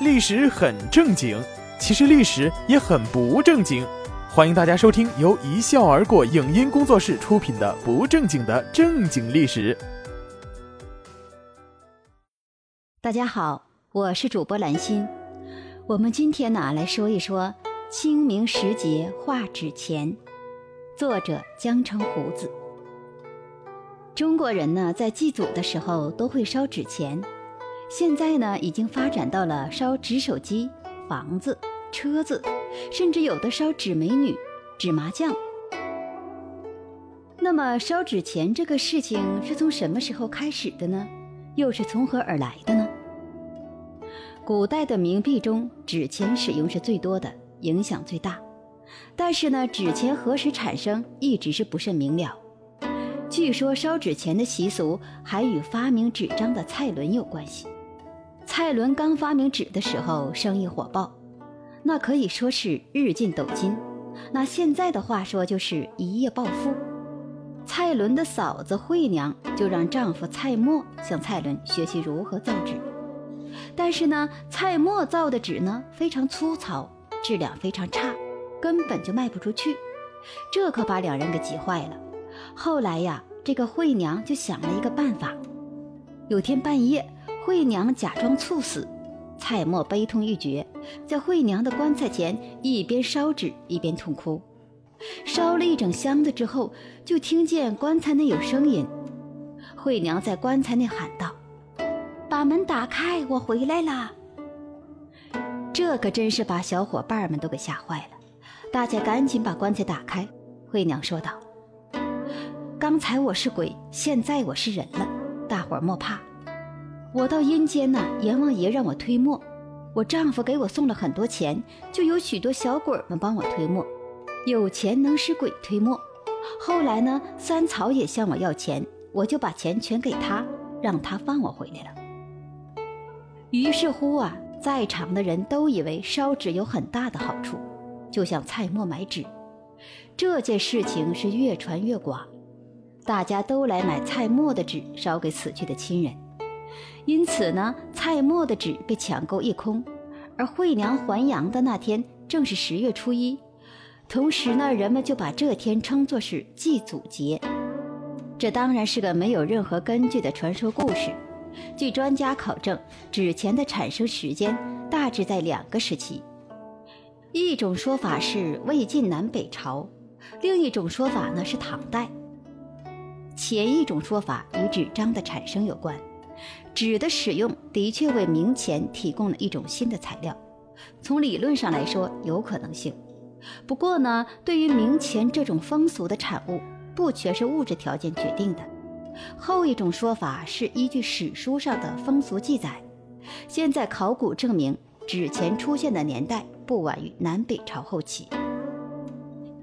历史很正经，其实历史也很不正经。欢迎大家收听由一笑而过影音工作室出品的《不正经的正经历史》。大家好，我是主播兰心。我们今天呢来说一说清明时节画纸钱，作者江城胡子。中国人呢在祭祖的时候都会烧纸钱。现在呢，已经发展到了烧纸手机、房子、车子，甚至有的烧纸美女、纸麻将。那么，烧纸钱这个事情是从什么时候开始的呢？又是从何而来的呢？古代的冥币中，纸钱使用是最多的，影响最大。但是呢，纸钱何时产生，一直是不甚明了。据说，烧纸钱的习俗还与发明纸张的蔡伦有关系。蔡伦刚发明纸的时候，生意火爆，那可以说是日进斗金。那现在的话说，就是一夜暴富。蔡伦的嫂子惠娘就让丈夫蔡墨向蔡伦学习如何造纸。但是呢，蔡墨造的纸呢非常粗糙，质量非常差，根本就卖不出去。这可把两人给急坏了。后来呀，这个惠娘就想了一个办法。有天半夜。惠娘假装猝死，蔡墨悲痛欲绝，在惠娘的棺材前一边烧纸一边痛哭。烧了一整箱子之后，就听见棺材内有声音。惠娘在棺材内喊道：“把门打开，我回来啦！”这可真是把小伙伴们都给吓坏了。大家赶紧把棺材打开。惠娘说道：“刚才我是鬼，现在我是人了，大伙莫怕。”我到阴间呐，阎王爷让我推磨，我丈夫给我送了很多钱，就有许多小鬼们帮我推磨，有钱能使鬼推磨。后来呢，三草也向我要钱，我就把钱全给他，让他放我回来了。于是乎啊，在场的人都以为烧纸有很大的好处，就像蔡墨买纸。这件事情是越传越广，大家都来买蔡墨的纸，烧给死去的亲人。因此呢，蔡墨的纸被抢购一空，而惠娘还阳的那天正是十月初一，同时呢，人们就把这天称作是祭祖节。这当然是个没有任何根据的传说故事。据专家考证，纸钱的产生时间大致在两个时期，一种说法是魏晋南北朝，另一种说法呢是唐代。前一种说法与纸张的产生有关。纸的使用的确为冥钱提供了一种新的材料，从理论上来说有可能性。不过呢，对于冥钱这种风俗的产物，不全是物质条件决定的。后一种说法是依据史书上的风俗记载。现在考古证明，纸钱出现的年代不晚于南北朝后期。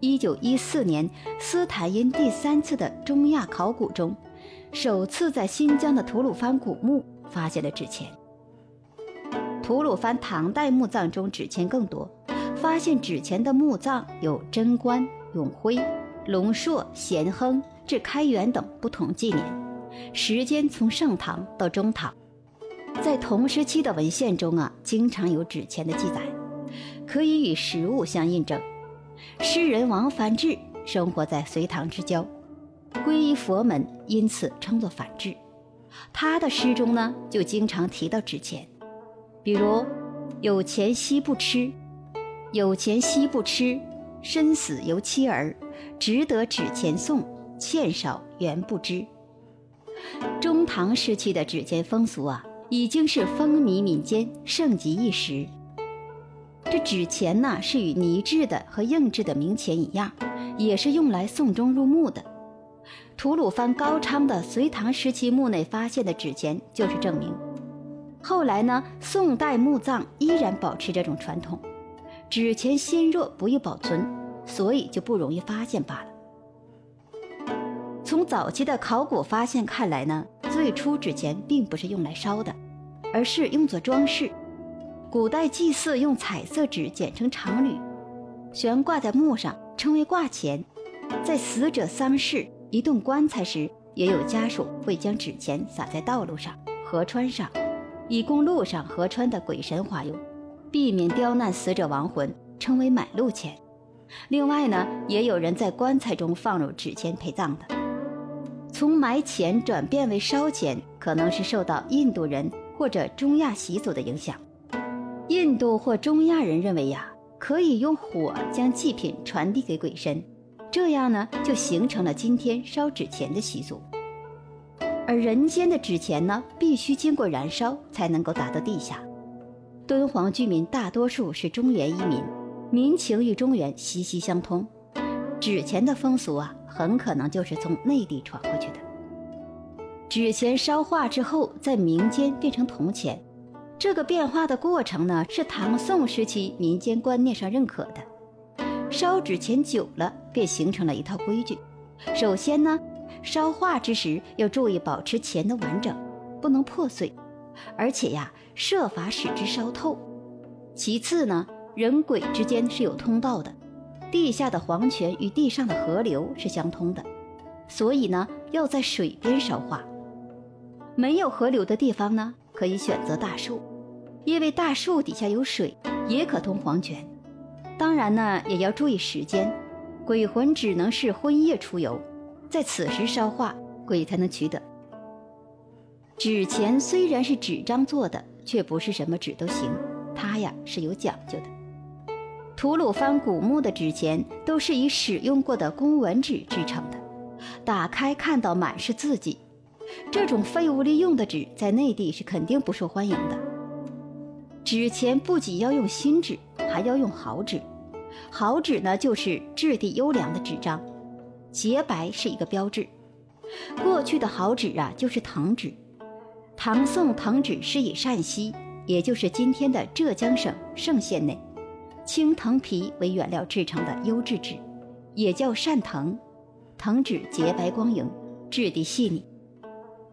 一九一四年，斯坦因第三次的中亚考古中。首次在新疆的吐鲁番古墓发现了纸钱。吐鲁番唐代墓葬中纸钱更多，发现纸钱的墓葬有贞观、永徽、龙朔、咸亨至开元等不同纪年，时间从盛唐到中唐。在同时期的文献中啊，经常有纸钱的记载，可以与实物相印证。诗人王梵志生活在隋唐之交。皈依佛门，因此称作反智。他的诗中呢，就经常提到纸钱，比如“有钱惜不吃，有钱惜不吃，身死由妻儿，值得纸钱送，欠少原不知。”中唐时期的纸钱风俗啊，已经是风靡民间，盛极一时。这纸钱呢，是与泥制的和硬制的冥钱一样，也是用来送终入墓的。吐鲁番高昌的隋唐时期墓内发现的纸钱就是证明。后来呢，宋代墓葬依然保持这种传统，纸钱纤弱不易保存，所以就不容易发现罢了。从早期的考古发现看来呢，最初纸钱并不是用来烧的，而是用作装饰。古代祭祀用彩色纸剪成长缕，悬挂在墓上，称为挂钱。在死者丧事。移动棺材时，也有家属会将纸钱撒在道路上、河川上，以供路上河川的鬼神化用，避免刁难死者亡魂，称为买路钱。另外呢，也有人在棺材中放入纸钱陪葬的。从埋钱转变为烧钱，可能是受到印度人或者中亚习俗的影响。印度或中亚人认为呀，可以用火将祭品传递给鬼神，这样呢，就形成了今天烧纸钱的习俗。而人间的纸钱呢，必须经过燃烧才能够达到地下。敦煌居民大多数是中原移民，民情与中原息息相通，纸钱的风俗啊，很可能就是从内地传过去的。纸钱烧化之后，在民间变成铜钱，这个变化的过程呢，是唐宋时期民间观念上认可的。烧纸钱久了，便形成了一套规矩。首先呢。烧化之时要注意保持钱的完整，不能破碎，而且呀，设法使之烧透。其次呢，人鬼之间是有通道的，地下的黄泉与地上的河流是相通的，所以呢，要在水边烧化。没有河流的地方呢，可以选择大树，因为大树底下有水，也可通黄泉。当然呢，也要注意时间，鬼魂只能是昏夜出游。在此时烧化，鬼才能取得。纸钱虽然是纸张做的，却不是什么纸都行，它呀是有讲究的。吐鲁番古墓的纸钱都是以使用过的公文纸制成的，打开看到满是字迹。这种废物利用的纸在内地是肯定不受欢迎的。纸钱不仅要用新纸，还要用好纸。好纸呢，就是质地优良的纸张。洁白是一个标志。过去的好纸啊，就是藤纸。唐宋藤纸是以陕西，也就是今天的浙江省嵊县内，青藤皮为原料制成的优质纸，也叫善藤。藤纸洁白光莹，质地细腻。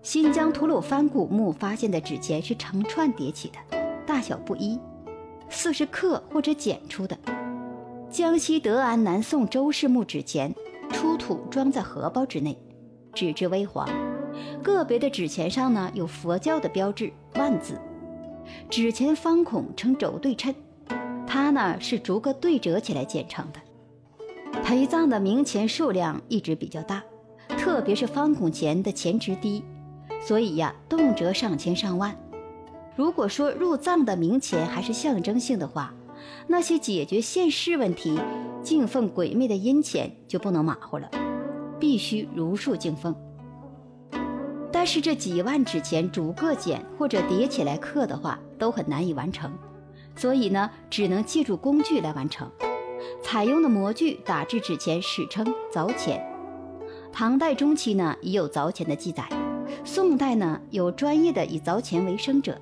新疆吐鲁番古墓发现的纸钱是成串叠起的，大小不一，似是刻或者剪出的。江西德安南宋周氏墓纸钱。出土装在荷包之内，纸质微黄，个别的纸钱上呢有佛教的标志万字，纸钱方孔呈轴对称，它呢是逐个对折起来建成的。陪葬的冥钱数量一直比较大，特别是方孔钱的钱值低，所以呀动辄上千上万。如果说入葬的冥钱还是象征性的话，那些解决现世问题、敬奉鬼魅的阴钱就不能马虎了，必须如数敬奉。但是这几万纸钱逐个捡或者叠起来刻的话，都很难以完成，所以呢，只能借助工具来完成。采用的模具打制纸钱史称凿钱。唐代中期呢，已有凿钱的记载；宋代呢，有专业的以凿钱为生者。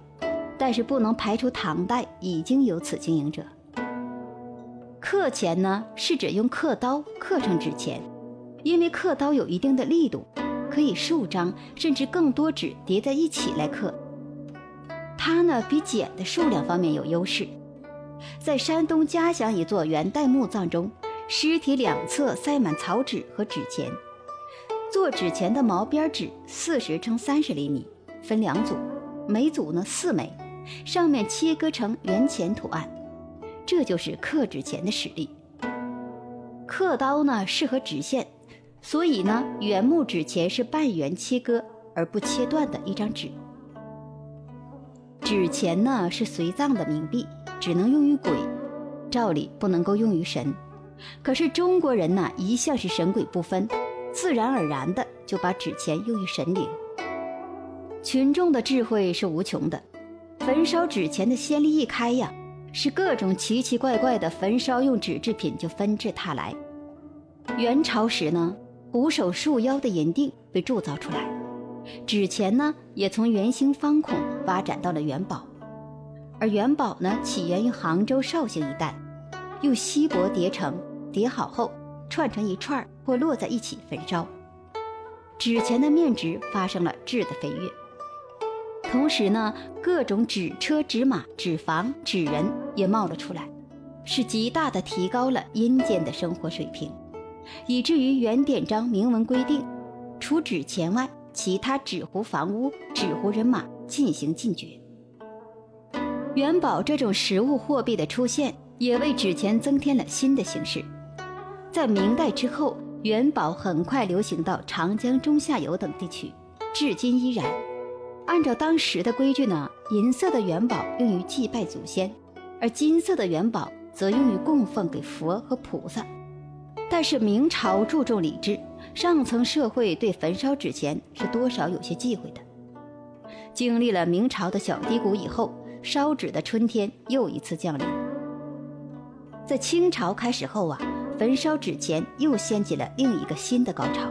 但是不能排除唐代已经有此经营者。刻钱呢，是指用刻刀刻成纸钱，因为刻刀有一定的力度，可以数张甚至更多纸叠在一起来刻。它呢，比剪的数量方面有优势。在山东嘉祥一座元代墓葬中，尸体两侧塞满草纸和纸钱。做纸钱的毛边纸四十乘三十厘米，分两组，每组呢四枚。上面切割成圆钱图案，这就是刻纸钱的实力。刻刀呢适合直线，所以呢原木纸钱是半圆切割而不切断的一张纸。纸钱呢是随葬的冥币，只能用于鬼，照理不能够用于神。可是中国人呢一向是神鬼不分，自然而然的就把纸钱用于神灵。群众的智慧是无穷的。焚烧纸钱的先例一开呀，是各种奇奇怪怪的焚烧用纸制品就纷至沓来。元朝时呢，鼓首束腰的银锭被铸造出来，纸钱呢也从圆形方孔发展到了元宝，而元宝呢起源于杭州绍兴一带，用锡箔叠成，叠好后串成一串或摞在一起焚烧，纸钱的面值发生了质的飞跃。同时呢，各种纸车、纸马、纸房、纸人也冒了出来，是极大的提高了阴间的生活水平，以至于原典章明文规定，除纸钱外，其他纸糊房屋、纸糊人马进行禁绝。元宝这种实物货币的出现，也为纸钱增添了新的形式。在明代之后，元宝很快流行到长江中下游等地区，至今依然。按照当时的规矩呢，银色的元宝用于祭拜祖先，而金色的元宝则用于供奉给佛和菩萨。但是明朝注重礼制，上层社会对焚烧纸钱是多少有些忌讳的。经历了明朝的小低谷以后，烧纸的春天又一次降临。在清朝开始后啊，焚烧纸钱又掀起了另一个新的高潮。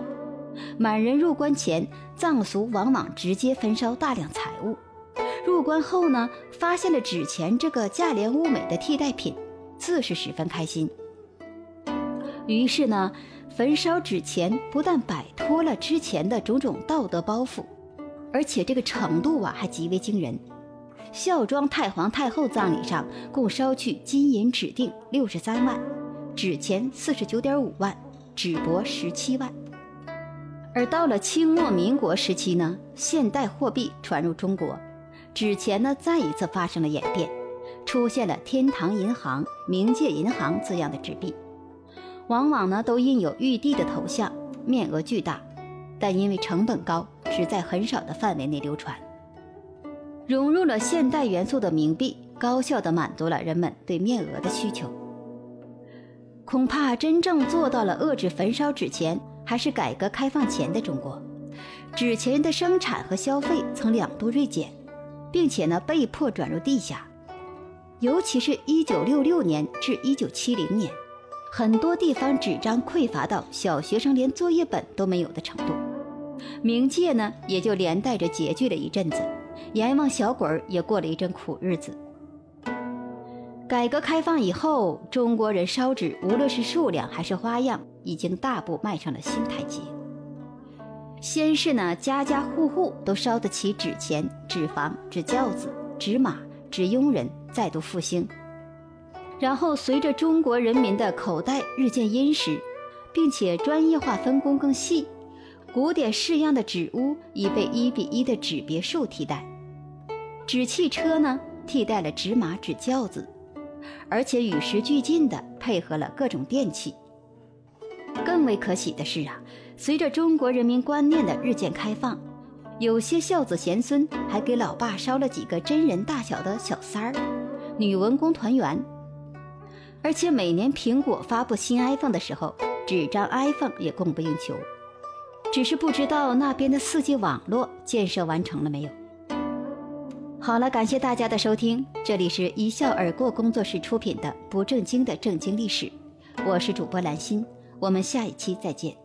满人入关前，藏俗往往直接焚烧大量财物；入关后呢，发现了纸钱这个价廉物美的替代品，自是十分开心。于是呢，焚烧纸钱不但摆脱了之前的种种道德包袱，而且这个程度啊还极为惊人。孝庄太皇太后葬礼上，共烧去金银指定六十三万，纸钱四十九点五万，纸帛十七万。而到了清末民国时期呢，现代货币传入中国，纸钱呢再一次发生了演变，出现了天堂银行、冥界银行字样的纸币，往往呢都印有玉帝的头像，面额巨大，但因为成本高，只在很少的范围内流传。融入了现代元素的冥币，高效地满足了人们对面额的需求。恐怕真正做到了遏制焚烧纸钱。还是改革开放前的中国，纸钱的生产和消费曾两度锐减，并且呢被迫转入地下。尤其是一九六六年至一九七零年，很多地方纸张匮乏到小学生连作业本都没有的程度，冥界呢也就连带着拮据了一阵子，阎王小鬼儿也过了一阵苦日子。改革开放以后，中国人烧纸，无论是数量还是花样，已经大步迈上了新台阶。先是呢，家家户户都烧得起纸钱、纸房、纸轿子、纸马、纸佣人，再度复兴。然后，随着中国人民的口袋日渐殷实，并且专业化分工更细，古典式样的纸屋已被一比一的纸别墅替代，纸汽车呢，替代了纸马、纸轿子。而且与时俱进地配合了各种电器。更为可喜的是啊，随着中国人民观念的日渐开放，有些孝子贤孙还给老爸烧了几个真人大小的小三儿，女文工团员。而且每年苹果发布新 iPhone 的时候，纸张 iPhone 也供不应求。只是不知道那边的 4G 网络建设完成了没有。好了，感谢大家的收听，这里是一笑而过工作室出品的不正经的正经历史，我是主播兰心，我们下一期再见。